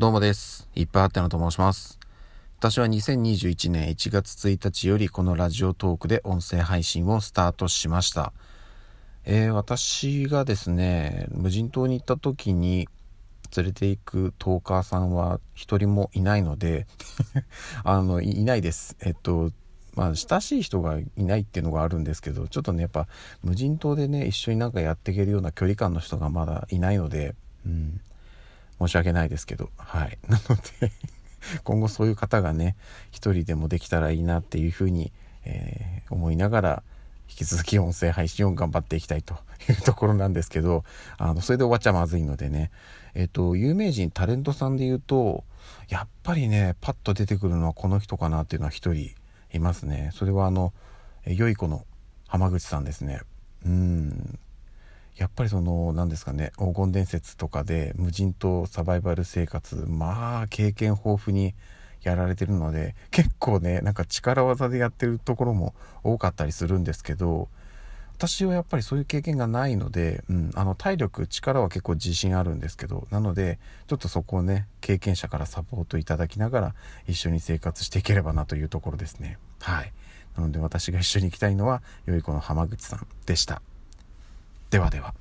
どうもです。いっぱいあってのと申します。私は2021年1月1日よりこのラジオトークで音声配信をスタートしました。えー私がですね、無人島に行った時に連れて行くトーカーさんは一人もいないので、あの、いいないです。えっと、まあ、親しい人がいないっていうのがあるんですけど、ちょっとね、やっぱ無人島でね、一緒になんかやっていけるような距離感の人がまだいないので、うん、申し訳ないですけど、はい。なので、今後そういう方がね、一人でもできたらいいなっていうふうに、えー思いながら、引き続き音声配信を頑張っていきたいというところなんですけど、あの、それで終わっちゃまずいのでね、えっ、と、有名人、タレントさんで言うと、やっぱりね、パッと出てくるのはこの人かなっていうのは一人いますね。それはあの、え良い子の浜口さんですね。うん。やっぱりその何ですかね黄金伝説とかで無人島サバイバル生活まあ経験豊富にやられてるので結構ねなんか力技でやってるところも多かったりするんですけど私はやっぱりそういう経験がないので、うん、あの体力力は結構自信あるんですけどなのでちょっとそこをね経験者からサポートいただきながら一緒に生活していければなというところですね。はい。なので私が一緒に行きたいのは良い子の浜口さんでした。ではでは。